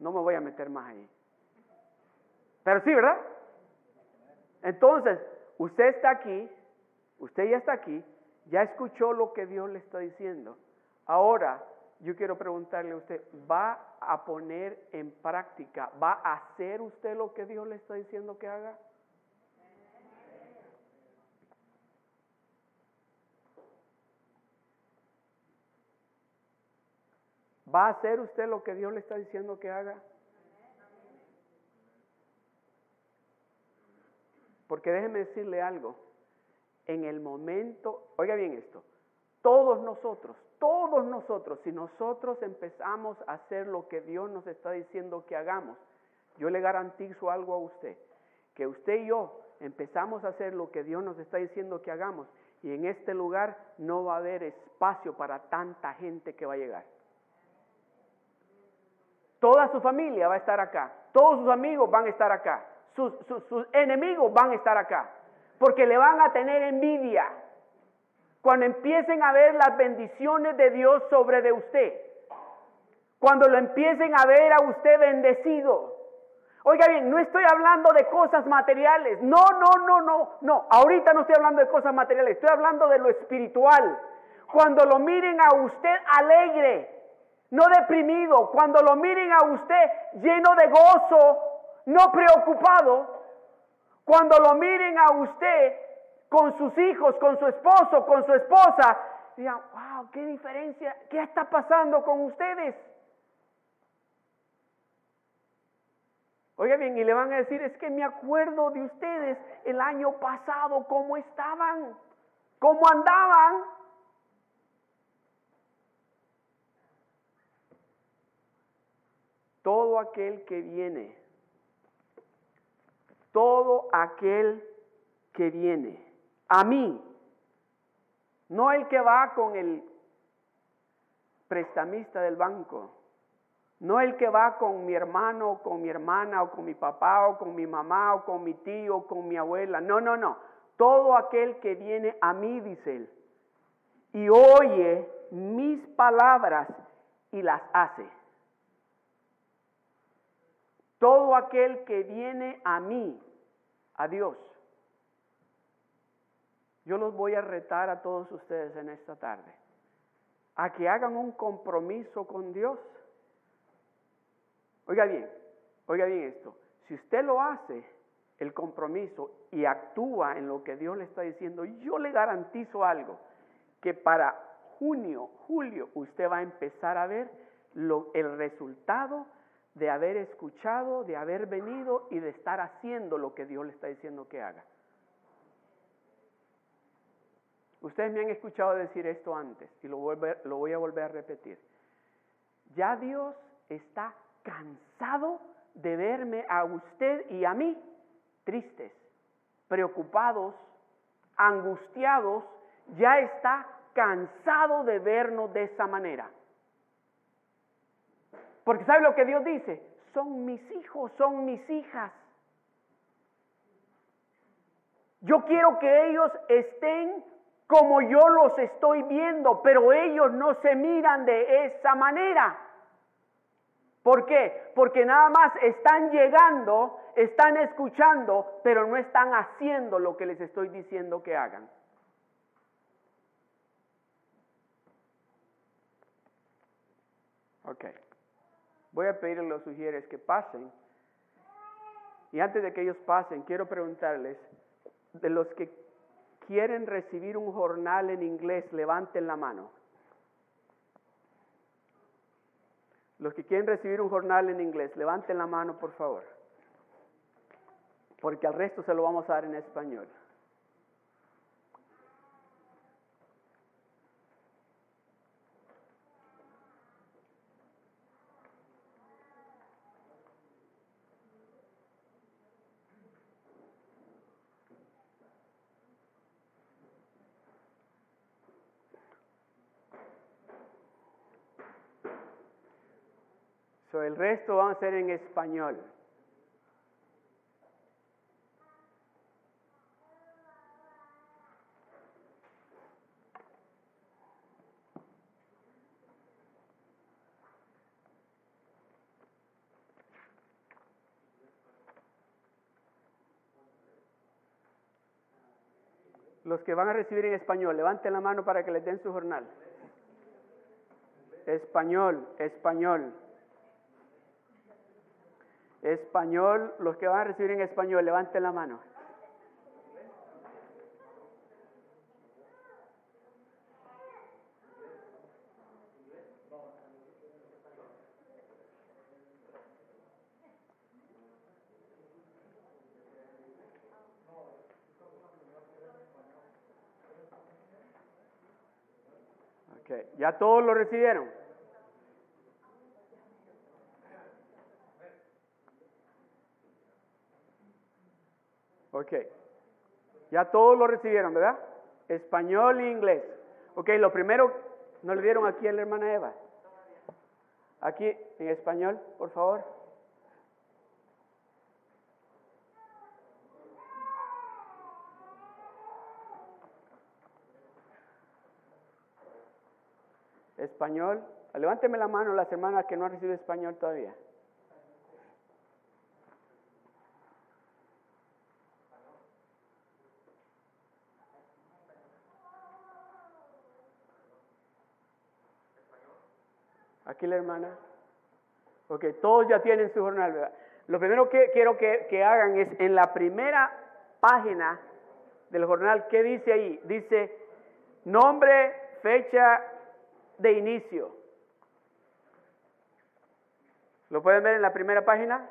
[SPEAKER 1] No me voy a meter más ahí. Pero sí, ¿verdad? Entonces, usted está aquí, usted ya está aquí, ya escuchó lo que Dios le está diciendo. Ahora, yo quiero preguntarle a usted, ¿va a poner en práctica, va a hacer usted lo que Dios le está diciendo que haga? ¿Va a hacer usted lo que Dios le está diciendo que haga? Porque déjeme decirle algo, en el momento, oiga bien esto, todos nosotros, todos nosotros, si nosotros empezamos a hacer lo que Dios nos está diciendo que hagamos, yo le garantizo algo a usted, que usted y yo empezamos a hacer lo que Dios nos está diciendo que hagamos y en este lugar no va a haber espacio para tanta gente que va a llegar. Toda su familia va a estar acá, todos sus amigos van a estar acá, sus, enemigos van a estar acá, porque le van a tener envidia. Cuando empiecen a ver las bendiciones de Dios sobre de usted, cuando lo empiecen a ver a usted bendecido, Oiga bien, no estoy hablando de cosas materiales. No, no, no, no, no. Ahorita no estoy hablando de cosas materiales. Estoy hablando de lo espiritual. Cuando lo miren a usted alegre, no deprimido. Cuando lo miren a usted lleno de gozo, no preocupado. Cuando lo miren a usted con sus hijos, con su esposo, con su esposa, digan, wow, qué diferencia, ¿qué está pasando con ustedes? Oiga bien, y le van a decir, es que me acuerdo de ustedes el año pasado, cómo estaban, cómo andaban. Todo aquel que viene, todo aquel que viene a mí, no el que va con el prestamista del banco, no el que va con mi hermano, o con mi hermana, o con mi papá, o con mi mamá, o con mi tío, o con mi abuela. No, no, no. Todo aquel que viene a mí, dice él, y oye mis palabras y las hace. Todo aquel que viene a mí, a Dios. Yo los voy a retar a todos ustedes en esta tarde a que hagan un compromiso con Dios Oiga bien, oiga bien esto. Si usted lo hace, el compromiso, y actúa en lo que Dios le está diciendo, yo le garantizo algo, que para junio, julio, usted va a empezar a ver el resultado de haber escuchado, de haber venido y de estar haciendo lo que Dios le está diciendo que haga. Ustedes me han escuchado decir esto antes y lo, voy a volver a repetir. Ya Dios está cansado de verme a usted y a mí tristes, preocupados, angustiados, ya está cansado de vernos de esa manera. Porque ¿sabe lo que Dios dice? Son mis hijos, son mis hijas. Yo quiero que ellos estén como yo los estoy viendo, pero ellos no se miran de esa manera. ¿Por qué? Porque nada más están llegando, están escuchando, pero no están haciendo lo que les estoy diciendo que hagan. Ok. Voy a pedirle a los sugieres que pasen. Y antes de que ellos pasen, quiero preguntarles, de los que quieren recibir un jornal en inglés, levanten la mano. Los que quieren recibir un jornal en inglés, levanten la mano, por favor. Porque al resto se lo vamos a dar en español. El resto van a ser en español. Los que van a recibir en español, levanten la mano para que les den su jornal. Español, español. Español, los que van a recibir en español, levanten la mano. Okay. ¿Ya todos lo recibieron? Ok. Ya todos lo recibieron, ¿verdad? Español e inglés. Ok, lo primero, ¿no le dieron aquí a la hermana Eva? Aquí, en español, por favor. Español. Levánteme la mano las hermanas que no han recibido español todavía. Aquí la hermana. Ok, todos ya tienen su jornal, ¿verdad? Lo primero que quiero que, hagan es en la primera página del jornal, ¿qué dice ahí? Dice nombre, fecha de inicio. ¿Lo pueden ver en la primera página?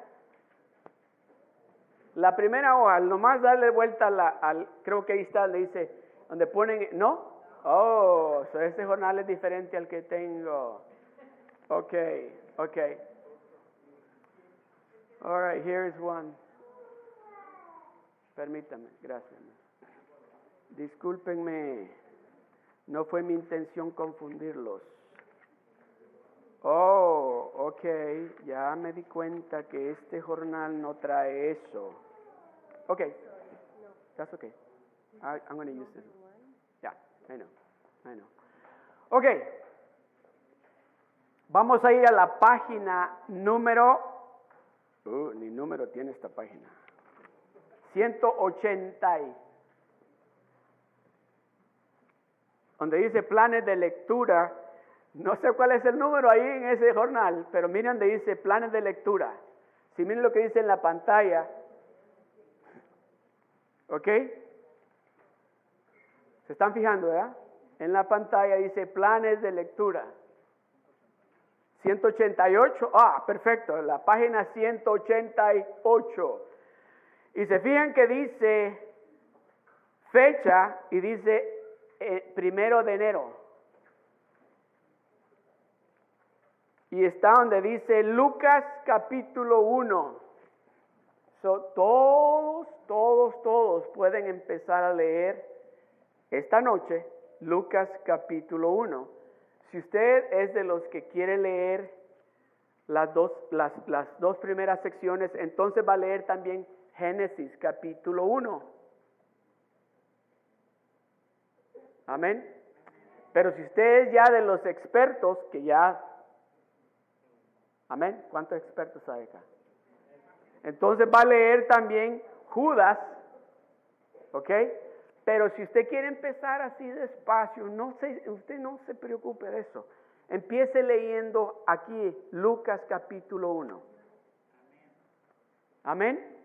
[SPEAKER 1] La primera hoja, nomás darle vuelta al, creo que ahí está, le dice, donde ponen, ¿no? Oh, ese jornal es diferente al que tengo. Ok, ok. All right, here is one. Permítame, gracias. Discúlpenme, no fue mi intención confundirlos. Oh, ok, ya me di cuenta que este jornal no trae eso. Ok, that's okay. I'm going to use this. Yeah, I know, I know. Ok, vamos a ir a la página número, uh, ni número tiene esta página, 180, donde dice planes de lectura no sé cuál es el número ahí en ese jornal, pero miren donde dice planes de lectura. Si miren lo que dice en la pantalla, ¿ok? ¿Se están fijando, verdad? En la pantalla dice planes de lectura. 188, ah, perfecto, la página 188. Y se fijan que dice fecha y dice eh, primero de enero. Y está donde dice Lucas capítulo 1. todos, todos, todos pueden empezar a leer esta noche Lucas capítulo 1. Si usted es de los que quiere leer las dos, las, las dos primeras secciones, entonces va a leer también Génesis capítulo 1. Amén. Pero si usted es ya de los expertos que ya Amén. ¿Cuántos expertos hay acá? Entonces va a leer también Judas, ¿ok? Pero si usted quiere empezar así despacio, no se, usted no se preocupe de eso. Empiece leyendo aquí Lucas capítulo 1. Amén.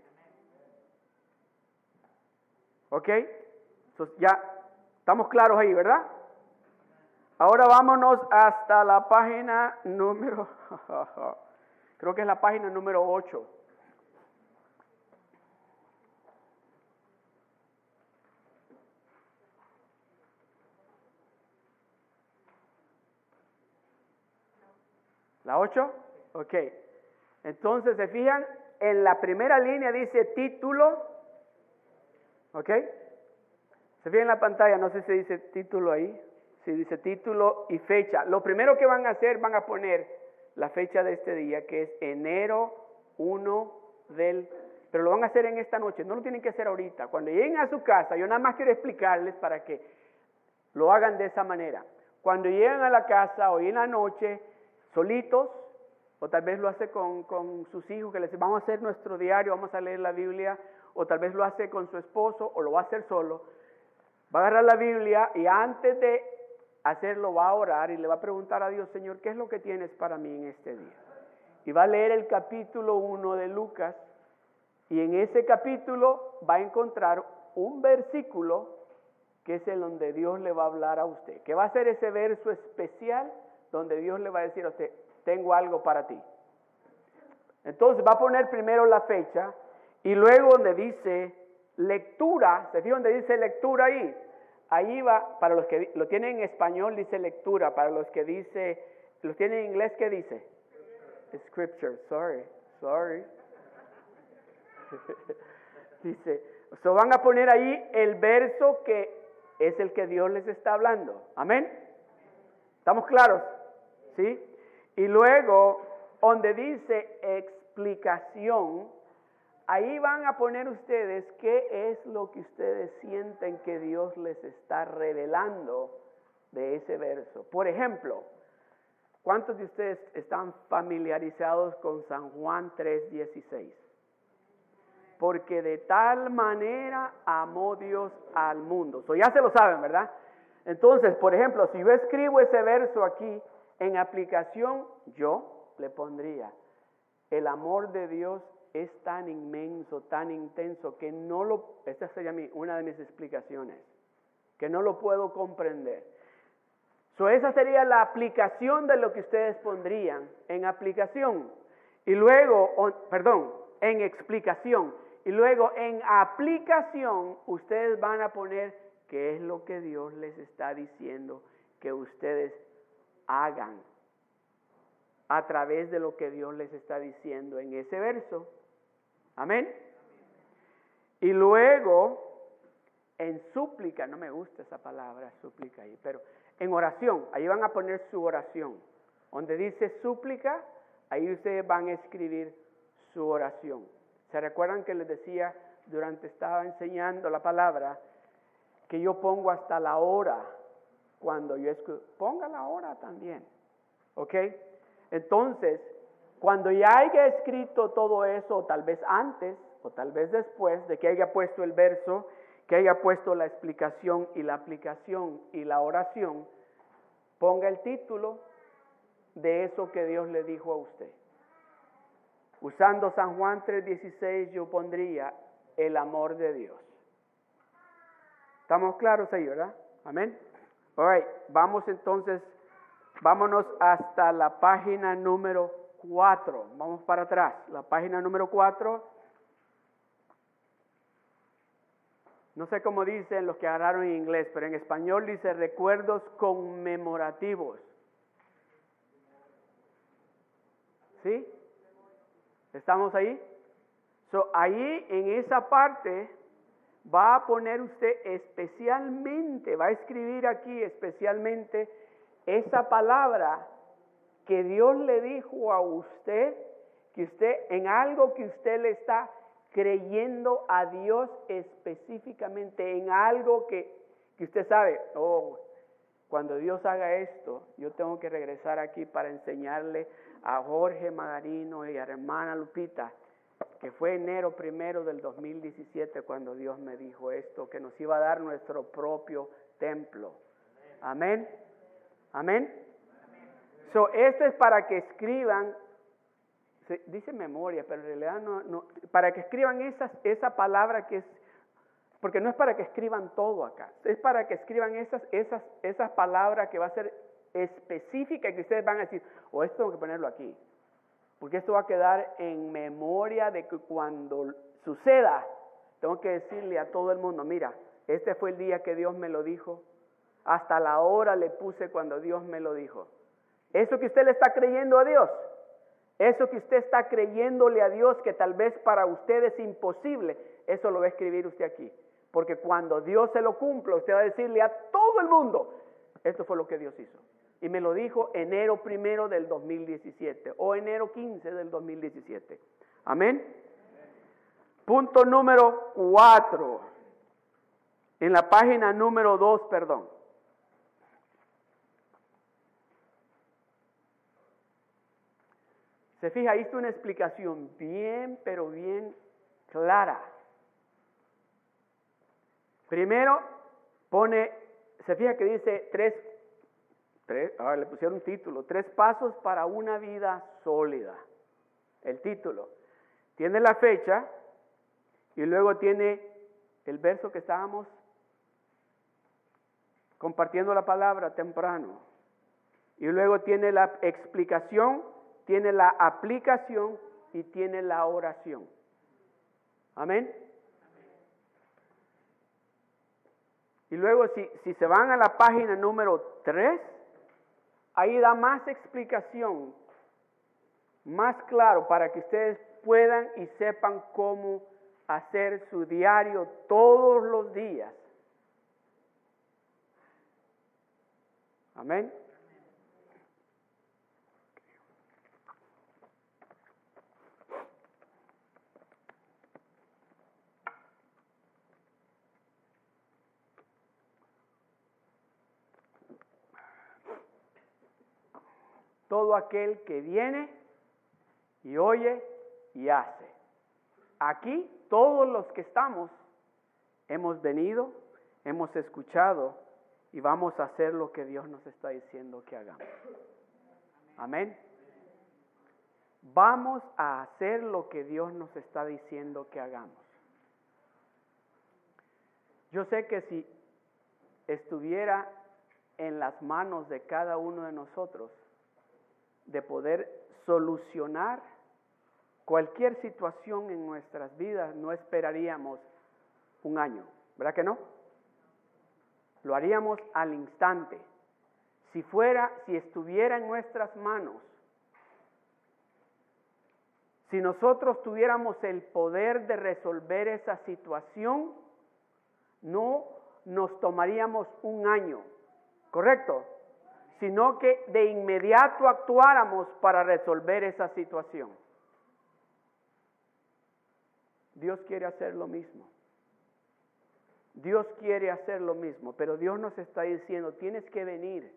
[SPEAKER 1] ¿Ok? Entonces ya estamos claros ahí, ¿verdad? Ahora vámonos hasta la página número, *laughs* creo que es la página número 8. ¿La 8? Ok. Entonces, ¿se fijan? En la primera línea dice título. ¿Ok? ¿Se fijan en la pantalla? No sé si dice título ahí. Si dice título y fecha. Lo primero que van a hacer, van a poner la fecha de este día, que es enero 1 del... Pero lo van a hacer en esta noche, no lo tienen que hacer ahorita. Cuando lleguen a su casa, yo nada más quiero explicarles para que lo hagan de esa manera. Cuando lleguen a la casa hoy en la noche, solitos, o tal vez lo hace con, con sus hijos, que les dice, vamos a hacer nuestro diario, vamos a leer la Biblia, o tal vez lo hace con su esposo, o lo va a hacer solo. Va a agarrar la Biblia y antes de hacerlo, va a orar y le va a preguntar a Dios, Señor, ¿qué es lo que tienes para mí en este día? Y va a leer el capítulo 1 de Lucas y en ese capítulo va a encontrar un versículo que es el donde Dios le va a hablar a usted, que va a ser ese verso especial donde Dios le va a decir a usted, tengo algo para ti. Entonces va a poner primero la fecha y luego donde dice lectura, ¿se fija donde dice lectura ahí? Ahí va, para los que lo tienen en español dice lectura, para los que dice, lo tienen en inglés, ¿qué dice? Scripture, sorry, sorry. *laughs* dice, so van a poner ahí el verso que es el que Dios les está hablando. Amén. ¿Estamos claros? ¿Sí? Y luego, donde dice explicación, Ahí van a poner ustedes qué es lo que ustedes sienten que Dios les está revelando de ese verso. Por ejemplo, ¿cuántos de ustedes están familiarizados con San Juan 3:16? Porque de tal manera amó Dios al mundo. So ya se lo saben, ¿verdad? Entonces, por ejemplo, si yo escribo ese verso aquí En aplicación, yo le pondría, el amor de Dios es tan inmenso, tan intenso, que no lo, esta sería una de mis explicaciones, que no lo puedo comprender. So, esa sería la aplicación de lo que ustedes pondrían en aplicación. Y luego, perdón, en explicación. Y luego en aplicación ustedes van a poner qué es lo que Dios les está diciendo que ustedes hagan a través de lo que Dios les está diciendo en ese verso. Amén. Y luego, en súplica, no me gusta esa palabra, súplica ahí, pero en oración, ahí van a poner su oración. Donde dice súplica, ahí ustedes van a escribir su oración. ¿Se recuerdan que les decía durante estaba enseñando la palabra que yo pongo hasta la hora cuando yo escucho? Ponga la hora también. ¿Ok? Entonces, cuando ya haya escrito todo eso, tal vez antes, o tal vez después de que haya puesto el verso, que haya puesto la explicación y la aplicación y la oración, ponga el título de eso que Dios le dijo a usted. Usando San Juan 3:16 yo pondría el amor de Dios. ¿Estamos claros ahí, verdad? Amén. All vamos entonces, vámonos hasta la página número 4. Vamos para atrás. La página número 4. No sé cómo dicen los que agarraron en inglés, pero en español dice recuerdos conmemorativos. ¿Sí? ¿Estamos ahí? So, ahí en esa parte va a poner usted especialmente, va a escribir aquí especialmente esa palabra que Dios le dijo a usted, que usted en algo que usted le está creyendo a Dios específicamente, en algo que, que usted sabe, oh, cuando Dios haga esto, yo tengo que regresar aquí para enseñarle a Jorge Magarino y a hermana Lupita, que fue enero primero del 2017 cuando Dios me dijo esto, que nos iba a dar nuestro propio templo. Amén. Amén. So, este es para que escriban, dice memoria, pero en realidad no, no para que escriban esa, esa palabra que es, porque no es para que escriban todo acá, es para que escriban esas, esas, esas palabras que va a ser específica que ustedes van a decir, o esto tengo que ponerlo aquí, porque esto va a quedar en memoria de que cuando suceda, tengo que decirle a todo el mundo, mira, este fue el día que Dios me lo dijo, hasta la hora le puse cuando Dios me lo dijo. Eso que usted le está creyendo a Dios, eso que usted está creyéndole a Dios que tal vez para usted es imposible, eso lo va a escribir usted aquí. Porque cuando Dios se lo cumpla, usted va a decirle a todo el mundo, esto fue lo que Dios hizo. Y me lo dijo enero primero del 2017 o enero 15 del 2017. Amén. Punto número cuatro. En la página número dos, perdón. Se fija, ahí está una explicación bien, pero bien clara. Primero pone, se fija que dice tres Ahora le pusieron un título, tres pasos para una vida sólida. El título. Tiene la fecha y luego tiene el verso que estábamos compartiendo la palabra temprano. Y luego tiene la explicación, tiene la aplicación y tiene la oración. Amén. Y luego si, si se van a la página número 3, Ahí da más explicación, más claro para que ustedes puedan y sepan cómo hacer su diario todos los días. Amén. Todo aquel que viene y oye y hace. Aquí todos los que estamos hemos venido, hemos escuchado y vamos a hacer lo que Dios nos está diciendo que hagamos. Amén. Vamos a hacer lo que Dios nos está diciendo que hagamos. Yo sé que si estuviera en las manos de cada uno de nosotros de poder solucionar cualquier situación en nuestras vidas, no esperaríamos un año, ¿verdad que no? Lo haríamos al instante. Si fuera, si estuviera en nuestras manos, si nosotros tuviéramos el poder de resolver esa situación, no nos tomaríamos un año, ¿correcto? Sino que de inmediato actuáramos para resolver esa situación. Dios quiere hacer lo mismo. Dios quiere hacer lo mismo, pero Dios nos está diciendo, tienes que venir.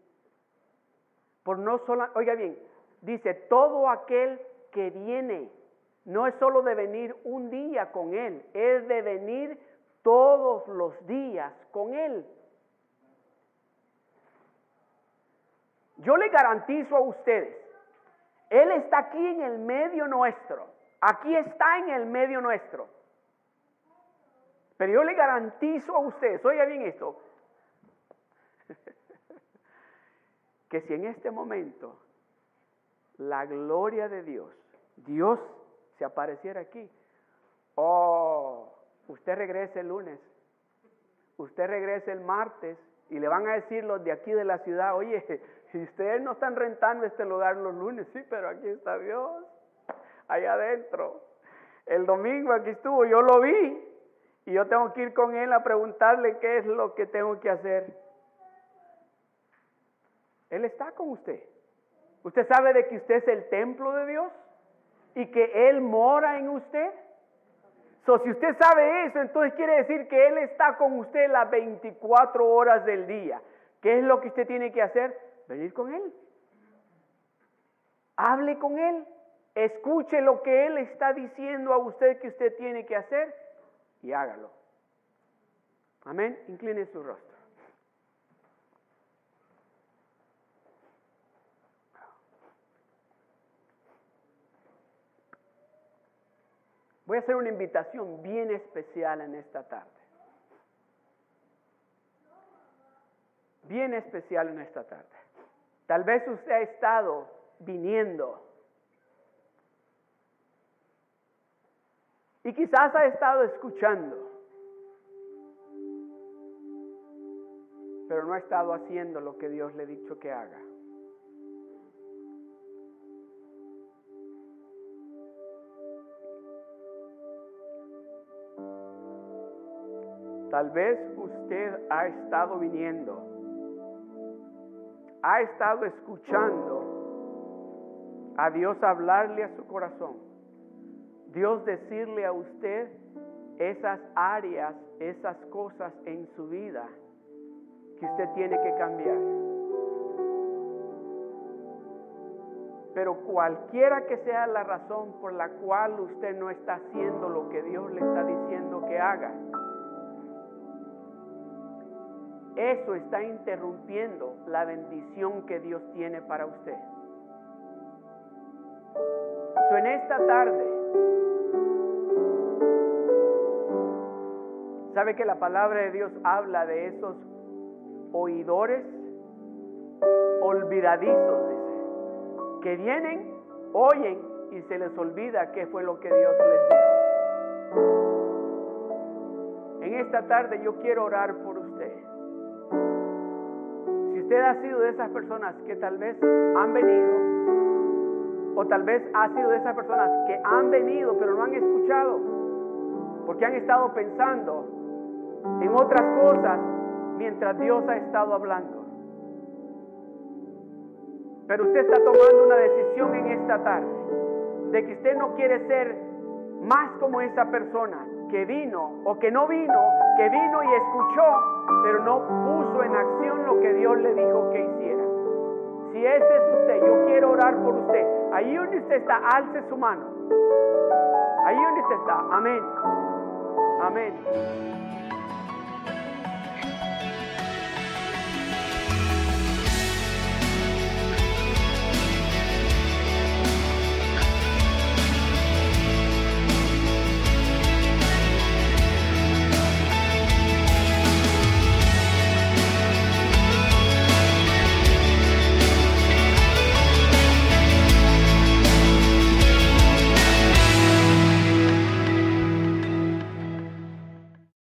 [SPEAKER 1] Por no solo, oiga bien, dice, todo aquel que viene, no es solo de venir un día con Él, es de venir todos los días con Él. Yo le garantizo a ustedes, Él está aquí en el medio nuestro, aquí está en el medio nuestro. Pero yo le garantizo a ustedes, oiga bien esto, *laughs* que si en este momento la gloria de Dios, Dios se apareciera aquí, oh, usted regrese el lunes, usted regrese el martes y le van a decir los de aquí de la ciudad, oye, si ustedes no están rentando este lugar los lunes, sí, pero aquí está Dios, allá adentro. El domingo aquí estuvo, yo lo vi, y yo tengo que ir con él a preguntarle qué es lo que tengo que hacer. Él está con usted. ¿Usted sabe de que usted es el templo de Dios y que Él mora en usted? So, si usted sabe eso, entonces quiere decir que Él está con usted las 24 horas del día. ¿Qué es lo que usted tiene que hacer? Venir con Él. Hable con Él. Escuche lo que Él está diciendo a usted que usted tiene que hacer y hágalo. Amén. Incline su rostro. Voy a hacer una invitación bien especial en esta tarde. Bien especial en esta tarde. Tal vez usted ha estado viniendo. Y quizás ha estado escuchando, pero no ha estado haciendo lo que Dios le ha dicho que haga. Tal vez usted ha estado viniendo, ha estado escuchando a Dios hablarle a su corazón Dios decirle a usted esas áreas, esas cosas en su vida que usted tiene que cambiar. Pero cualquiera que sea la razón por la cual usted no está haciendo lo que Dios le está diciendo que haga, eso está interrumpiendo la bendición que Dios tiene para usted. en esta tarde, ¿Sabe que la palabra de Dios habla de esos oidores olvidadizos, dice, que vienen, oyen y se les olvida qué fue lo que Dios les dijo? En esta tarde yo quiero orar por usted ha sido de esas personas que tal vez han venido, o tal vez ha sido de esas personas que han venido pero no han escuchado, porque han estado pensando en otras cosas mientras Dios ha estado hablando. Pero usted está tomando una decisión en esta tarde de que usted no quiere ser más como esa persona que vino o que no vino, que vino y escuchó, pero no puso en acción lo que Dios le dijo que hiciera. Si ese es usted, yo quiero orar por usted. Ahí donde usted está, alce su mano. Ahí donde usted está. Amén. Amén.